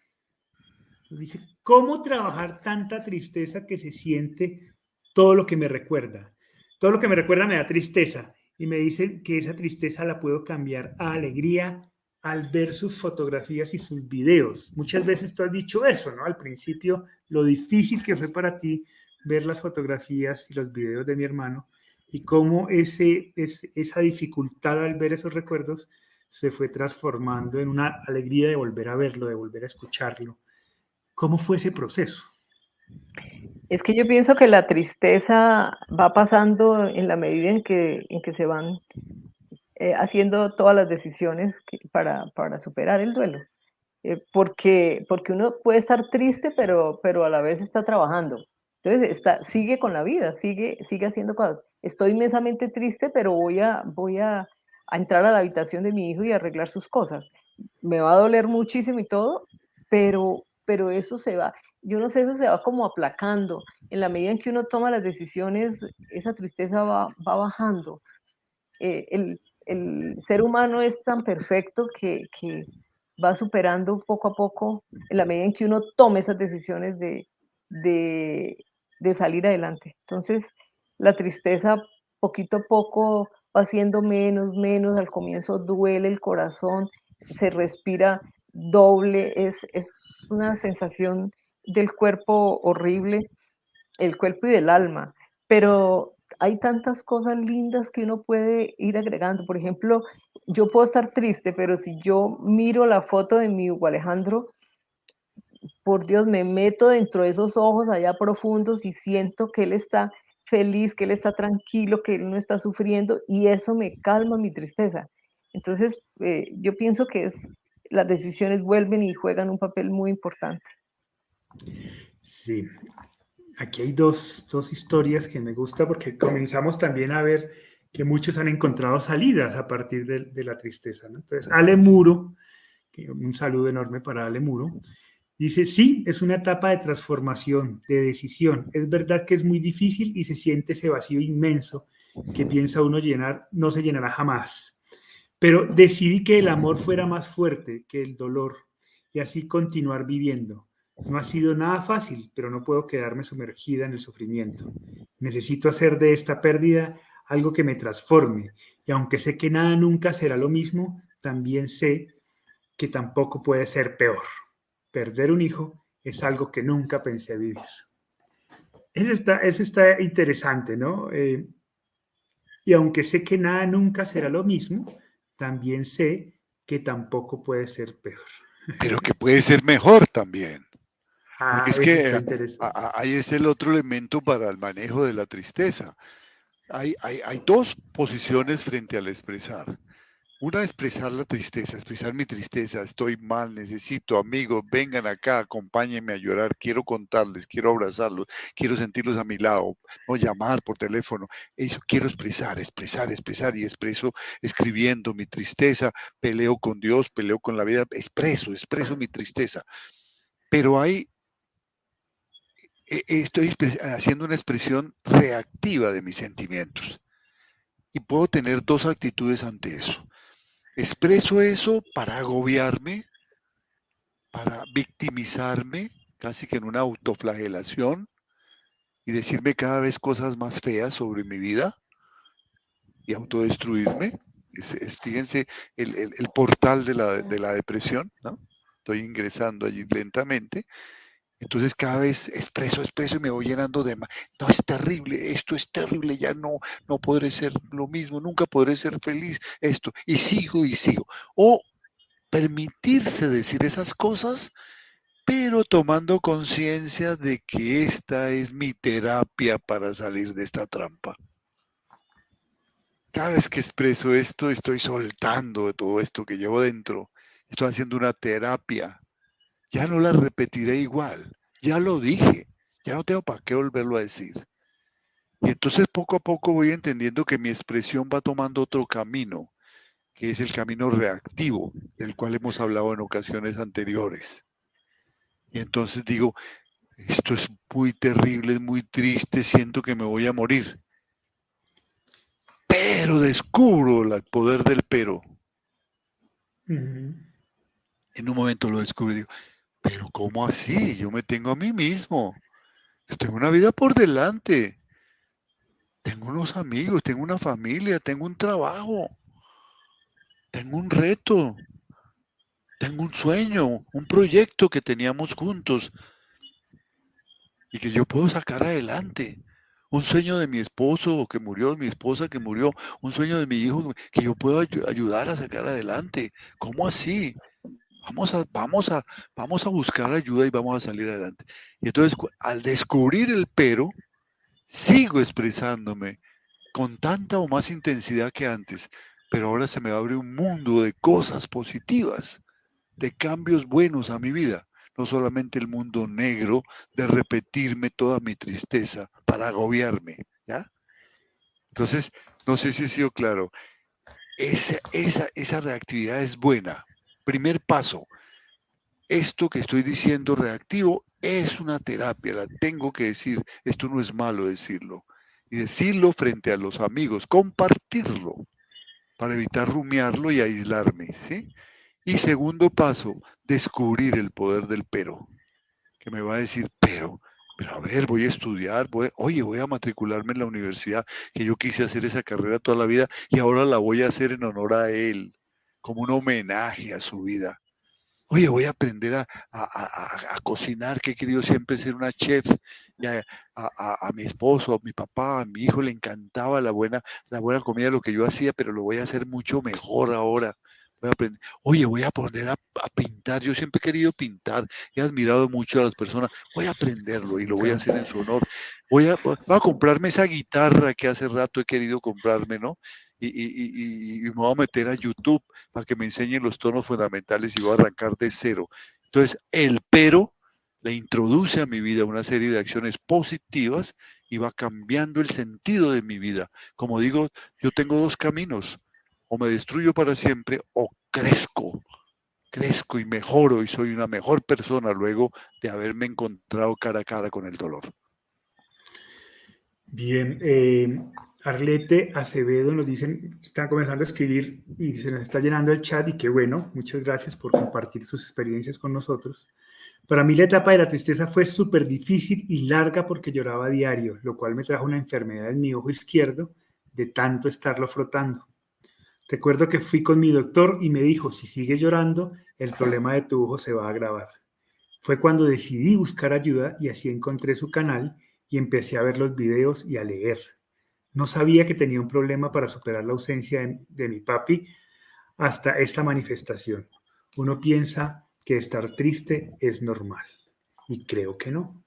Dice, ¿cómo trabajar tanta tristeza que se siente todo lo que me recuerda? Todo lo que me recuerda me da tristeza y me dice que esa tristeza la puedo cambiar a alegría al ver sus fotografías y sus videos. Muchas veces tú has dicho eso, ¿no? Al principio, lo difícil que fue para ti ver las fotografías y los videos de mi hermano y cómo ese, esa dificultad al ver esos recuerdos se fue transformando en una alegría de volver a verlo, de volver a escucharlo, ¿Cómo fue ese proceso? Es que yo pienso que la tristeza va pasando en la medida en que, en que se van eh, haciendo todas las decisiones para, para, superar el duelo. Eh, porque, porque uno puede estar triste, pero, pero a la vez está trabajando. Entonces está, sigue con la vida, sigue, sigue haciendo cosas. Estoy inmensamente triste, pero voy, a, voy a, a entrar a la habitación de mi hijo y arreglar sus cosas. Me va a doler muchísimo y todo, pero, pero eso se va, yo no sé, eso se va como aplacando. En la medida en que uno toma las decisiones, esa tristeza va, va bajando. Eh, el, el, ser humano es tan perfecto que, que, va superando poco a poco en la medida en que uno tome esas decisiones de, de, de salir adelante. Entonces, la tristeza poquito a poco va siendo menos, menos, al comienzo duele el corazón, se respira doble, es, es una sensación del cuerpo horrible, el cuerpo y del alma, pero hay tantas cosas lindas que uno puede ir agregando. Por ejemplo, yo puedo estar triste, pero si yo miro la foto de mi Hugo Alejandro, por Dios, me meto dentro de esos ojos allá profundos y siento que él está feliz, que él está tranquilo, que él no está sufriendo y eso me calma mi tristeza. Entonces, eh, yo pienso que las decisiones vuelven y juegan un papel muy importante. Sí, aquí hay dos, dos historias que me gusta porque comenzamos también a ver que muchos han encontrado salidas a partir de, la tristeza. Entonces, Ale Muro, un saludo enorme para Ale Muro, dice, sí, es una etapa de transformación, de decisión. Es verdad que es muy difícil y se siente ese vacío inmenso que piensa uno llenar, no se llenará jamás. Pero decidí que el amor fuera más fuerte que el dolor y así continuar viviendo. No ha sido nada fácil, pero no puedo quedarme sumergida en el sufrimiento. Necesito hacer de esta pérdida algo que me transforme. Y aunque sé que nada nunca será lo mismo, también sé que tampoco puede ser peor. Perder un hijo es algo que nunca pensé vivir. Eso está, eso está interesante, ¿no? Eh, y aunque sé que nada nunca será lo mismo, también sé que tampoco puede ser peor. Pero que puede ser mejor también. Ah, es que ahí es el otro elemento para el manejo de la tristeza hay, dos posiciones frente al expresar. Una, expresar la tristeza, expresar mi tristeza, estoy mal, necesito amigos, vengan acá, acompáñenme a llorar, quiero contarles, quiero abrazarlos, quiero sentirlos a mi lado, no llamar por teléfono. Eso quiero expresar, expresar, expresar y expreso escribiendo mi tristeza, peleo con Dios, peleo con la vida, expreso, expreso mi tristeza. Pero hay estoy haciendo una expresión reactiva de mis sentimientos. Y puedo tener dos actitudes ante eso. Expreso eso para agobiarme, para victimizarme, casi que en una autoflagelación, y decirme cada vez cosas más feas sobre mi vida y autodestruirme. Es, fíjense el, portal de la, de la depresión, ¿no? Estoy ingresando allí lentamente entonces cada vez expreso, expreso y me voy llenando de... No, es terrible, esto es terrible, ya no, no podré ser lo mismo, nunca podré ser feliz, esto. Y sigo y sigo. O permitirse decir esas cosas, pero tomando conciencia de que esta es mi terapia para salir de esta trampa. Cada vez que expreso esto, estoy soltando de todo esto que llevo dentro. Estoy haciendo una terapia ya no la repetiré igual. Ya lo dije, ya no tengo para qué volverlo a decir. Y entonces poco a poco voy entendiendo que mi expresión va tomando otro camino, que es el camino reactivo, del cual hemos hablado en ocasiones anteriores. Y entonces digo, esto es muy terrible, es muy triste, siento que me voy a morir. Pero descubro el poder del pero. En un momento lo descubro y digo, pero ¿cómo así? Yo me tengo a mí mismo. Yo tengo una vida por delante. Tengo unos amigos, tengo una familia, tengo un trabajo. Tengo un reto. Tengo un sueño, un proyecto que teníamos juntos y que yo puedo sacar adelante. Un sueño de mi esposo que murió, mi esposa que murió, un sueño de mi hijo que yo puedo ayudar a sacar adelante. ¿Cómo así? Vamos a, vamos, a, vamos a buscar ayuda y vamos a salir adelante. Y entonces, al descubrir el pero, sigo expresándome con tanta o más intensidad que antes, pero ahora se me abre un mundo de cosas positivas, de cambios buenos a mi vida, no solamente el mundo negro de repetirme toda mi tristeza para agobiarme, ¿ya? Entonces, no sé si he sido claro, esa, esa, esa reactividad es buena, Primer paso, esto que estoy diciendo reactivo es una terapia, la tengo que decir, esto no es malo decirlo. Y decirlo frente a los amigos, compartirlo para evitar rumiarlo y aislarme. ¿sí? Y segundo paso, descubrir el poder del pero, que me va a decir, pero, pero a ver, voy a estudiar, voy, oye, voy a matricularme en la universidad, que yo quise hacer esa carrera toda la vida y ahora la voy a hacer en honor a él como un homenaje a su vida. Oye, voy a aprender a, cocinar, que he querido siempre ser una chef. A, mi esposo, a mi papá, a mi hijo le encantaba la buena, la buena comida, lo que yo hacía, pero lo voy a hacer mucho mejor ahora. voy a aprender. Oye, voy a aprender a, pintar. Yo siempre he querido pintar. He admirado mucho a las personas. Voy a aprenderlo y lo voy a hacer en su honor. Voy a, voy a comprarme esa guitarra que hace rato he querido comprarme, ¿no? Y, me voy a meter a YouTube para que me enseñen los tonos fundamentales y voy a arrancar de cero. Entonces, el pero le introduce a mi vida una serie de acciones positivas y va cambiando el sentido de mi vida. Como digo, yo tengo dos caminos, o me destruyo para siempre o crezco, crezco y mejoro y soy una mejor persona luego de haberme encontrado cara a cara con el dolor. Bien, eh, Arlete Acevedo nos dicen, están comenzando a escribir y se nos está llenando el chat y qué bueno, muchas gracias por compartir sus experiencias con nosotros. Para mí la etapa de la tristeza fue súper difícil y larga porque lloraba a diario, lo cual me trajo una enfermedad en mi ojo izquierdo de tanto estarlo frotando. Recuerdo que fui con mi doctor y me dijo, si sigues llorando, el problema de tu ojo se va a agravar. Fue cuando decidí buscar ayuda y así encontré su canal y empecé a ver los videos y a leer. No sabía que tenía un problema para superar la ausencia de, mi papi hasta esta manifestación. Uno piensa que estar triste es normal. Y creo que no.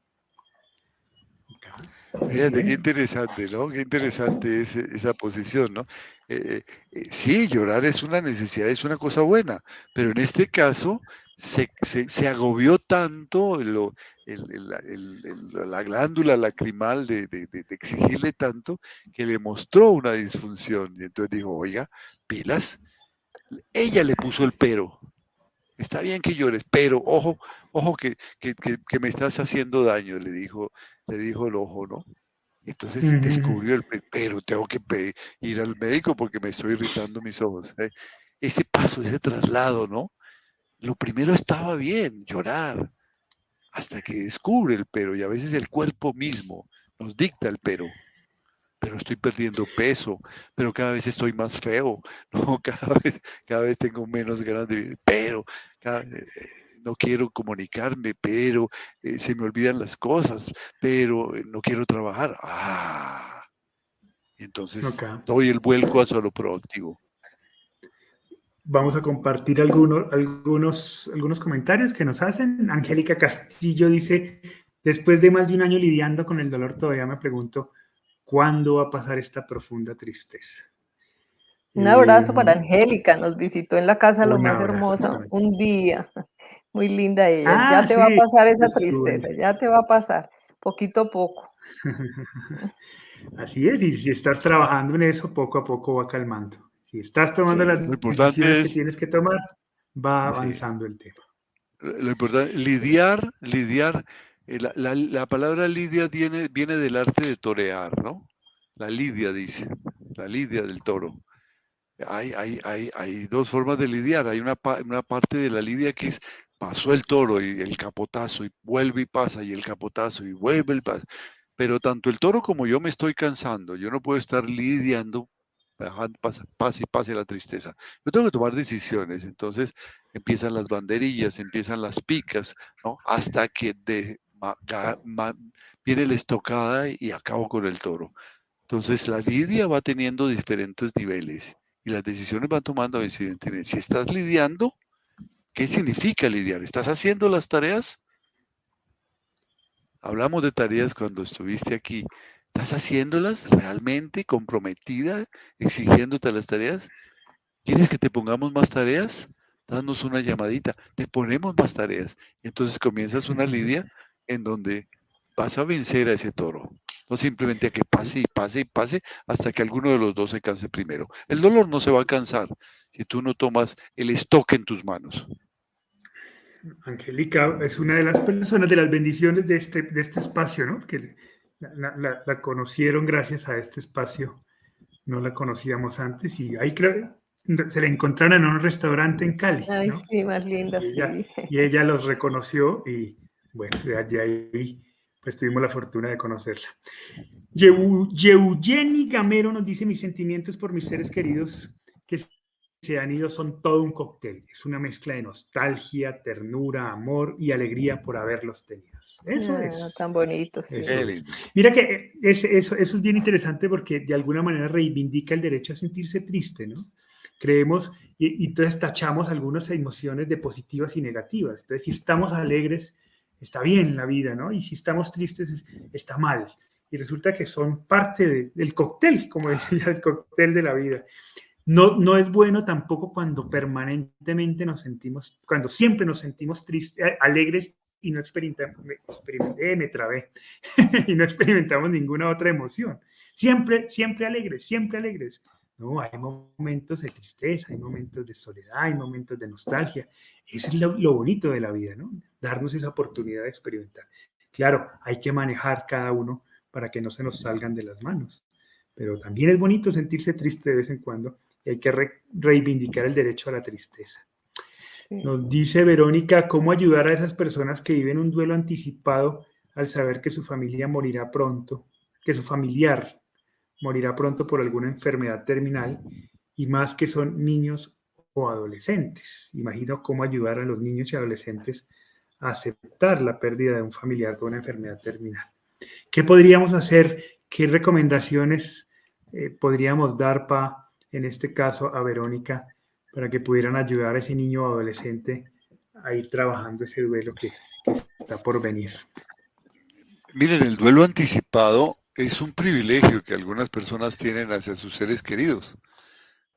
Fíjate, qué interesante, ¿no? Qué interesante es esa posición, ¿no? Eh, eh, sí, llorar es una necesidad, es una cosa buena, pero en este caso se, se, agobió tanto lo, la glándula lacrimal de, de, de, exigirle tanto que le mostró una disfunción. Y entonces dijo, oiga, pilas, ella le puso el pero, Está bien que llores, pero ojo, ojo que, me estás haciendo daño, le dijo, le dijo el ojo, ¿no? Entonces descubrió el, pero tengo que ir al médico porque me estoy irritando mis ojos. ¿eh? Ese paso, ese traslado, ¿no? Lo primero estaba bien, llorar, hasta que descubre el pero y a veces el cuerpo mismo nos dicta el pero pero estoy perdiendo peso, pero cada vez estoy más feo, ¿no? Cada vez, cada vez tengo menos ganas de vivir, pero eh, no quiero comunicarme, pero eh, se me olvidan las cosas, pero eh, no quiero trabajar. Ah, entonces doy el vuelco a solo proactivo. Vamos a compartir algunos, algunos, algunos comentarios que nos hacen. Angélica Castillo dice, después de más de un año lidiando con el dolor, todavía me pregunto, ¿Cuándo va a pasar esta profunda tristeza? Un abrazo para eh, Angélica, nos visitó en la casa lo más hermosa un día. Muy linda ella. ya ah, te va a pasar esa tristeza, ya te va a pasar, poquito a poco. Así es, y si estás trabajando en eso, poco a poco va calmando. Si estás tomando las decisiones que tienes que tomar, va avanzando el tema. Lo importante, lidiar, lidiar eh, la, palabra lidia viene, viene del arte de torear, ¿no? La lidia dice, la lidia del toro. Hay, hay, hay, hay dos formas de lidiar. Hay una, una, parte de la lidia que es pasó el toro y el capotazo y vuelve y pasa y el capotazo y vuelve y pasa. Pero tanto el toro como yo me estoy cansando. Yo no puedo estar lidiando pase y pase la tristeza. Yo tengo que tomar decisiones, entonces empiezan las banderillas, empiezan las picas, ¿no? Hasta que de, viene la estocada y acabo con el toro. Entonces la lidia va teniendo diferentes niveles y las decisiones van tomando evidentemente. Si estás lidiando, ¿qué significa lidiar? ¿Estás haciendo las tareas? Hablamos de tareas cuando estuviste aquí. ¿Estás haciéndolas realmente comprometida, exigiéndote las tareas? ¿Quieres que te pongamos más tareas? Danos una llamadita, te ponemos más tareas. Entonces comienzas una lidia en donde vas a vencer a ese toro. No simplemente a que pase y pase y pase hasta que alguno de los dos se canse primero. El dolor no se va a cansar si tú no tomas el estoque en tus manos. Angélica es una de las personas de las bendiciones de este, de este espacio, ¿no? Que la, la, conocieron gracias a este espacio. No la conocíamos antes y ahí creo, se la encontraron en un restaurante en Cali. Ay, sí, más linda, y ella, Y ella los reconoció y, bueno, de ahí pues tuvimos la fortuna de conocerla. Eugeni Gamero nos dice, mis sentimientos por mis seres queridos que se han ido son todo un cóctel. Es una mezcla de nostalgia, ternura, amor y alegría por haberlos tenido. Eso ah, es. Tan bonito, sí. Mira que eso, eso es bien interesante porque de alguna manera reivindica el derecho a sentirse triste, ¿no? creemos y, entonces tachamos algunas emociones de positivas y negativas. Entonces, si estamos alegres, está bien la vida, ¿no? Y si estamos tristes, está mal. Y resulta que son parte del cóctel, como decía, el cóctel de la vida. No, no es bueno tampoco cuando permanentemente nos sentimos, cuando siempre nos sentimos tristes, eh, alegres y no experimentamos, eh, me trabé, y no experimentamos ninguna otra emoción. Siempre, siempre alegres, siempre alegres. No, hay momentos de tristeza, hay momentos de soledad, hay momentos de nostalgia. Eso es lo, bonito de la vida, ¿no? Darnos esa oportunidad de experimentar. Claro, hay que manejar cada uno para que no se nos salgan de las manos. Pero también es bonito sentirse triste de vez en cuando y hay que reivindicar el derecho a la tristeza. Nos dice Verónica, ¿cómo ayudar a esas personas que viven un duelo anticipado al saber que su familia morirá pronto, que su familiar morirá pronto por alguna enfermedad terminal y más que son niños o adolescentes. Imagino cómo ayudar a los niños y adolescentes a aceptar la pérdida de un familiar con una enfermedad terminal. ¿Qué podríamos hacer? ¿Qué recomendaciones eh, podríamos dar pa, en este caso a Verónica para que pudieran ayudar a ese niño o adolescente a ir trabajando ese duelo que está por venir? Miren, el duelo anticipado es un privilegio que algunas personas tienen hacia sus seres queridos,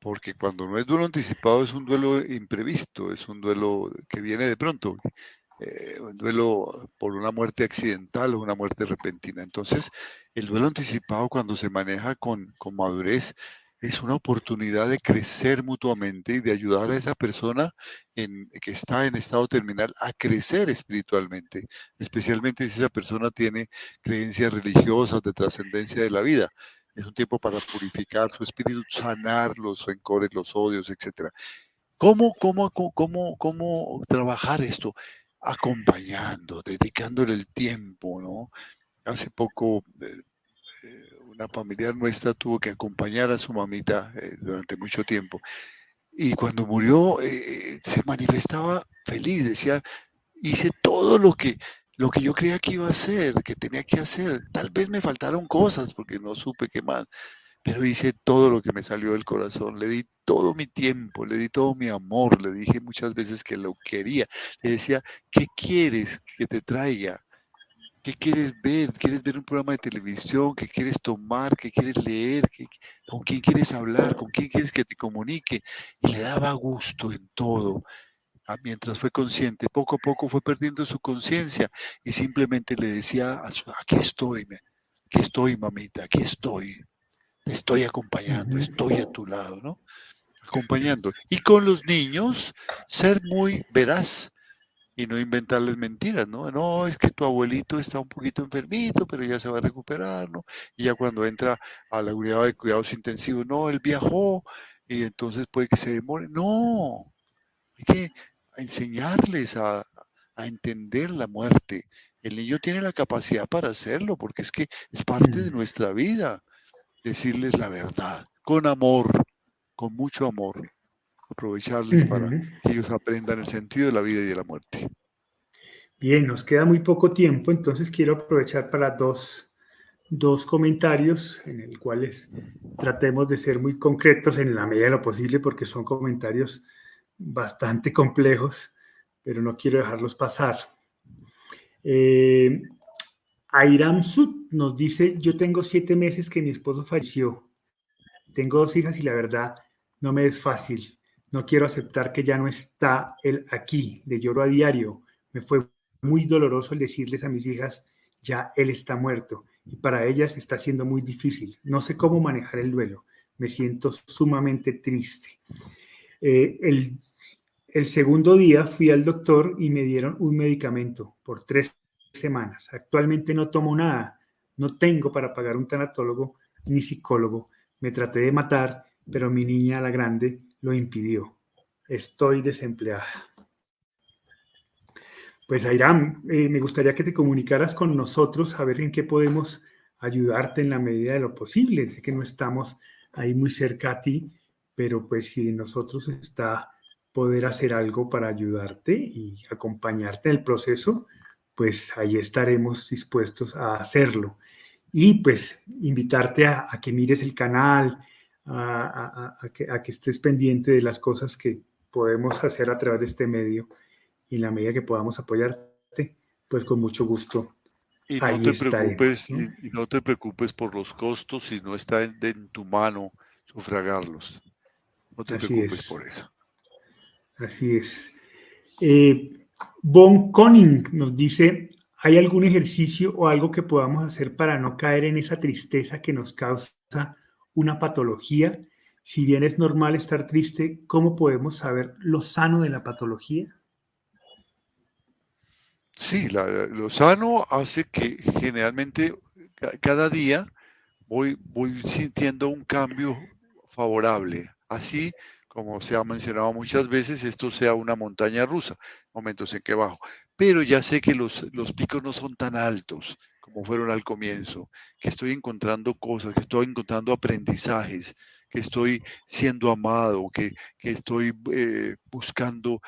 porque cuando no es duelo anticipado es un duelo imprevisto, es un duelo que viene de pronto, eh, un duelo por una muerte accidental o una muerte repentina. Entonces, el duelo anticipado cuando se maneja con, con madurez es una oportunidad de crecer mutuamente y de ayudar a esa persona en, que está en estado terminal a crecer espiritualmente, especialmente si esa persona tiene creencias religiosas de trascendencia de la vida. Es un tiempo para purificar su espíritu, sanar los rencores, los odios, etc. ¿Cómo, cómo, cómo, cómo trabajar esto? Acompañando, dedicándole el tiempo, ¿no? Hace poco eh, una familiar nuestra tuvo que acompañar a su mamita eh, durante mucho tiempo. Y cuando murió, eh, se manifestaba feliz, decía, hice todo lo que, lo que yo creía que iba a hacer, que tenía que hacer. Tal vez me faltaron cosas porque no supe qué más, pero hice todo lo que me salió del corazón. Le di todo mi tiempo, le di todo mi amor, le dije muchas veces que lo quería. Le decía, ¿qué quieres que te traiga? ¿Qué quieres ver? ¿Quieres ver un programa de televisión? ¿Qué quieres tomar? ¿Qué quieres leer? ¿Con quién quieres hablar? ¿Con quién quieres que te comunique? Y le daba gusto en todo. Ah, mientras fue consciente, poco a poco fue perdiendo su conciencia y simplemente le decía, aquí estoy, aquí estoy, mamita, aquí estoy, te estoy acompañando, estoy a tu lado, ¿no? Acompañando. Y con los niños, ser muy veraz, y no inventarles mentiras, ¿no? No, es que tu abuelito está un poquito enfermito, pero ya se va a recuperar, ¿no? Y ya cuando entra a la unidad de cuidados intensivos, no, él viajó y entonces puede que se demore. No, hay que enseñarles a, entender la muerte. El niño tiene la capacidad para hacerlo, porque es que es parte de mm. nuestra vida. Decirles la verdad, con amor, con mucho amor aprovecharles para que ellos aprendan el sentido de la vida y de la muerte. Bien, nos queda muy poco tiempo, entonces quiero aprovechar para dos, dos comentarios en el cuales tratemos de ser muy concretos en la medida de lo posible porque son comentarios bastante complejos, pero no quiero dejarlos pasar. Eh, Airam Sud nos dice, yo tengo siete meses que mi esposo falleció, tengo dos hijas y la verdad no me es fácil. No quiero aceptar que ya no está él aquí, de lloro a diario. Me fue muy doloroso el decirles a mis hijas, ya él está muerto. Y para ellas está siendo muy difícil. No sé cómo manejar el duelo. Me siento sumamente triste. Eh, el, el segundo día fui al doctor y me dieron un medicamento por tres semanas. Actualmente no tomo nada. No tengo para pagar un tanatólogo ni psicólogo. Me traté de matar, pero mi niña, la grande, lo impidió. Estoy desempleada. Pues Airam, eh, me gustaría que te comunicaras con nosotros a ver en qué podemos ayudarte en la medida de lo posible. Sé que no estamos ahí muy cerca a ti, pero pues si de nosotros está poder hacer algo para ayudarte y acompañarte en el proceso, pues ahí estaremos dispuestos a hacerlo. Y pues invitarte a que mires el canal, a, que, estés pendiente de las cosas que podemos hacer a través de este medio y en la medida que podamos apoyarte, pues con mucho gusto. Y no te preocupes, Y, no te preocupes por los costos si no está en, tu mano sufragarlos. No te preocupes por eso. Así es. Eh, Von Conning nos dice, ¿hay algún ejercicio o algo que podamos hacer para no caer en esa tristeza que nos causa una patología? Si bien es normal estar triste, ¿cómo podemos saber lo sano de la patología? Sí, lo sano hace que generalmente cada día voy, voy sintiendo un cambio favorable. Así como se ha mencionado muchas veces, esto sea una montaña rusa, momentos en que bajo. Pero ya sé que los, los picos no son tan altos como fueron al comienzo, que estoy encontrando cosas, que estoy encontrando aprendizajes, que estoy siendo amado, que, estoy eh, buscando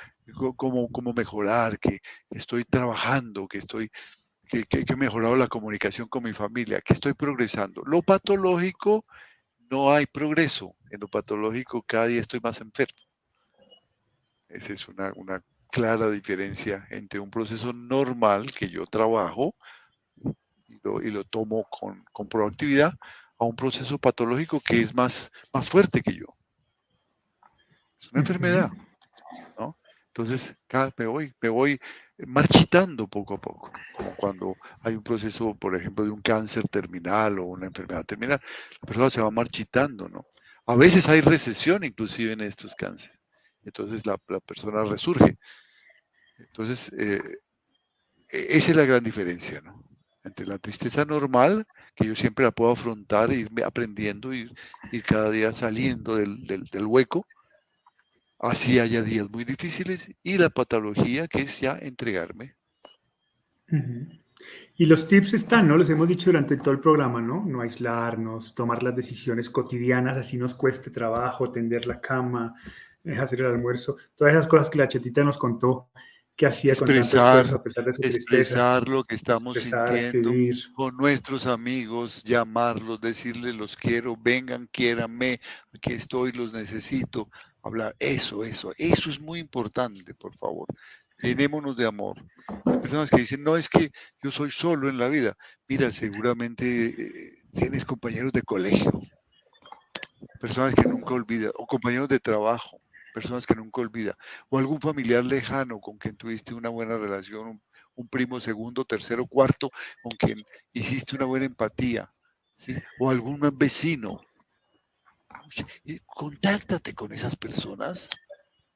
cómo, cómo mejorar, que estoy trabajando, que estoy que, que, he mejorado la comunicación con mi familia, que estoy progresando. Lo patológico, no hay progreso. En lo patológico, cada día estoy más enfermo. Esa es una, una clara diferencia entre un proceso normal que yo trabajo lo, y lo tomo con, con proactividad a un proceso patológico que es más, más fuerte que yo. Es una enfermedad, ¿no? Entonces, cada, me voy, me voy marchitando poco a poco, como cuando hay un proceso, por ejemplo, de un cáncer terminal o una enfermedad terminal, la persona se va marchitando, ¿no? A veces hay recesión inclusive en estos cánceres, entonces la, la persona resurge. Entonces, eh, e, esa es la gran diferencia, ¿no? Entre la tristeza normal que yo siempre la puedo afrontar, irme aprendiendo, ir, ir cada día saliendo del, del, hueco, así haya días muy difíciles, y la patología que es ya entregarme. Y los tips están, ¿no? Los hemos dicho durante todo el programa, ¿no? No aislarnos, tomar las decisiones cotidianas, así nos cueste trabajo, tender la cama, eh, hacer el almuerzo, todas esas cosas que la chetita nos contó que hacía expresar, con a pesar de su expresar lo que estamos sintiendo con nuestros amigos, llamarlos, decirles los quiero, vengan, quiéranme, aquí estoy, los necesito, hablar, eso, eso, eso es muy importante, por favor. Llenémonos de amor. Hay personas que dicen, no es que yo soy solo en la vida. Mira, seguramente eh, tienes compañeros de colegio, personas que nunca olvidan, o compañeros de trabajo, personas que nunca olvida, o algún familiar lejano con quien tuviste una buena relación, un, primo segundo, tercero, cuarto, con quien hiciste una buena empatía, ¿sí? o algún vecino. Contáctate con esas personas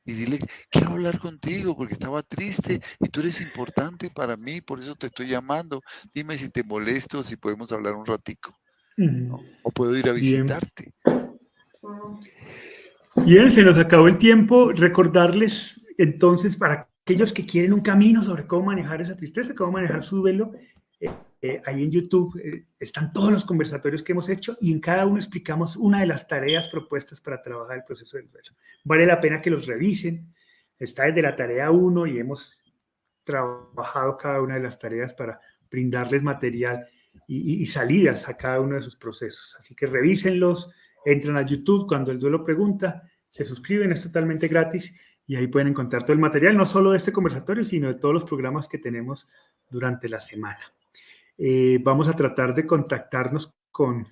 y dile, quiero hablar contigo porque estaba triste y tú eres importante para mí, por eso te estoy llamando. Dime si te molesto, si podemos hablar un ratico. O puedo ir a visitarte. Bien, se nos acabó el tiempo. Recordarles entonces para aquellos que quieren un camino sobre cómo manejar esa tristeza, cómo manejar su duelo, eh, eh, ahí en YouTube eh, están todos los conversatorios que hemos hecho y en cada uno explicamos una de las tareas propuestas para trabajar el proceso del duelo. Vale la pena que los revisen. Está desde la tarea 1 y hemos trabajado cada una de las tareas para brindarles material y, y salidas a cada uno de sus procesos. Así que revísenlos entran a YouTube cuando el duelo pregunta, se suscriben, es totalmente gratis y ahí pueden encontrar todo el material, no solo de este conversatorio, sino de todos los programas que tenemos durante la semana. Eh, vamos a tratar de contactarnos con,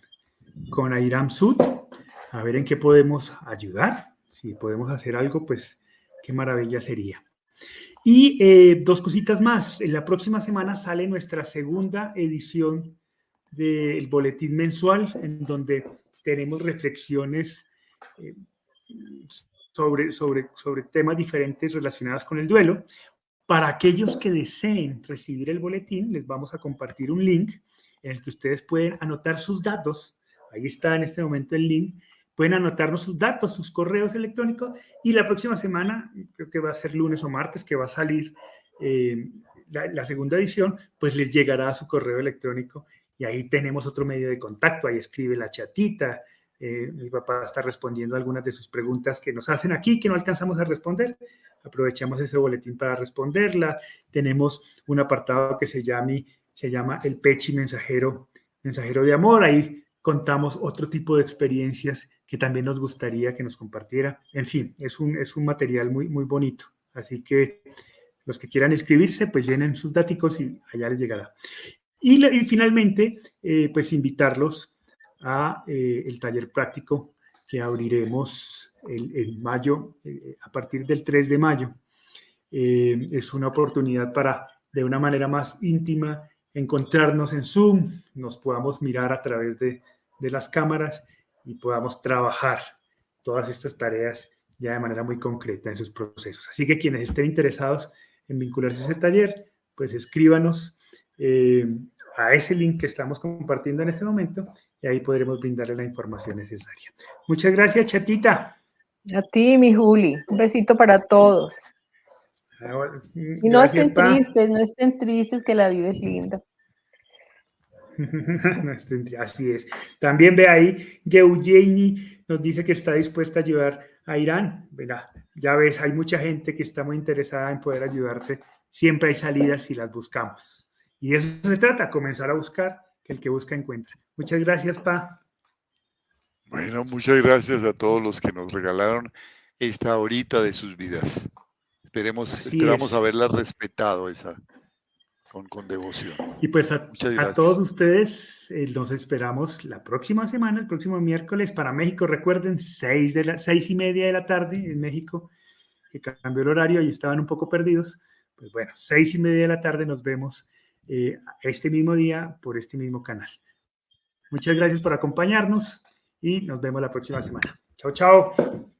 con Airam Sud, a ver en qué podemos ayudar. Si podemos hacer algo, pues qué maravilla sería. Y eh, dos cositas más. En la próxima semana sale nuestra segunda edición del boletín mensual, en donde tenemos reflexiones eh, sobre, sobre, sobre temas diferentes relacionados con el duelo. Para aquellos que deseen recibir el boletín, les vamos a compartir un link en el que ustedes pueden anotar sus datos. Ahí está en este momento el link. Pueden anotarnos sus datos, sus correos electrónicos y la próxima semana, creo que va a ser lunes o martes, que va a salir eh, la, la, segunda edición, pues les llegará a su correo electrónico y ahí tenemos otro medio de contacto, ahí escribe la chatita, eh, mi papá está respondiendo algunas de sus preguntas que nos hacen aquí, que no alcanzamos a responder. Aprovechamos ese boletín para responderla. Tenemos un apartado que se llama, se llama el Pechi Mensajero, Mensajero de Amor. Ahí contamos otro tipo de experiencias que también nos gustaría que nos compartiera. En fin, es un, es un material muy, muy bonito. Así que los que quieran inscribirse, pues llenen sus datos y allá les llegará. Y, finalmente, eh, pues invitarlos a eh, el taller práctico que abriremos en mayo, eh, a partir del 3 de mayo. es una oportunidad para, de una manera más íntima, encontrarnos en Zoom, nos podamos mirar a través de, de las cámaras y podamos trabajar todas estas tareas ya de manera muy concreta en sus procesos. Así que quienes estén interesados en vincularse a ese taller, pues escríbanos eh, a ese link que estamos compartiendo en este momento y ahí podremos brindarle la información necesaria. Muchas gracias, chatita. A ti, mi Juli. Un besito para todos. Ah, y no estén tristes, no estén tristes, que la vida es linda. Así es. También ve ahí, Eugenie nos dice que está dispuesta a ayudar a Irán. ya ves, hay mucha gente que está muy interesada en poder ayudarte. Siempre hay salidas si las buscamos. Y de eso se trata, comenzar a buscar, que el que busca encuentra. Muchas gracias, Pa. Bueno, muchas gracias a todos los que nos regalaron esta horita de sus vidas. Esperemos, esperamos haberla respetado esa, con, devoción. Y pues a, todos ustedes eh, los esperamos la próxima semana, el próximo miércoles para México. Recuerden, seis, de la, seis y media de la tarde en México, que cambió el horario y estaban un poco perdidos. Pues bueno, seis y media de la tarde nos vemos eh, este mismo día por este mismo canal. Muchas gracias por acompañarnos y nos vemos la próxima semana. Chao, chao.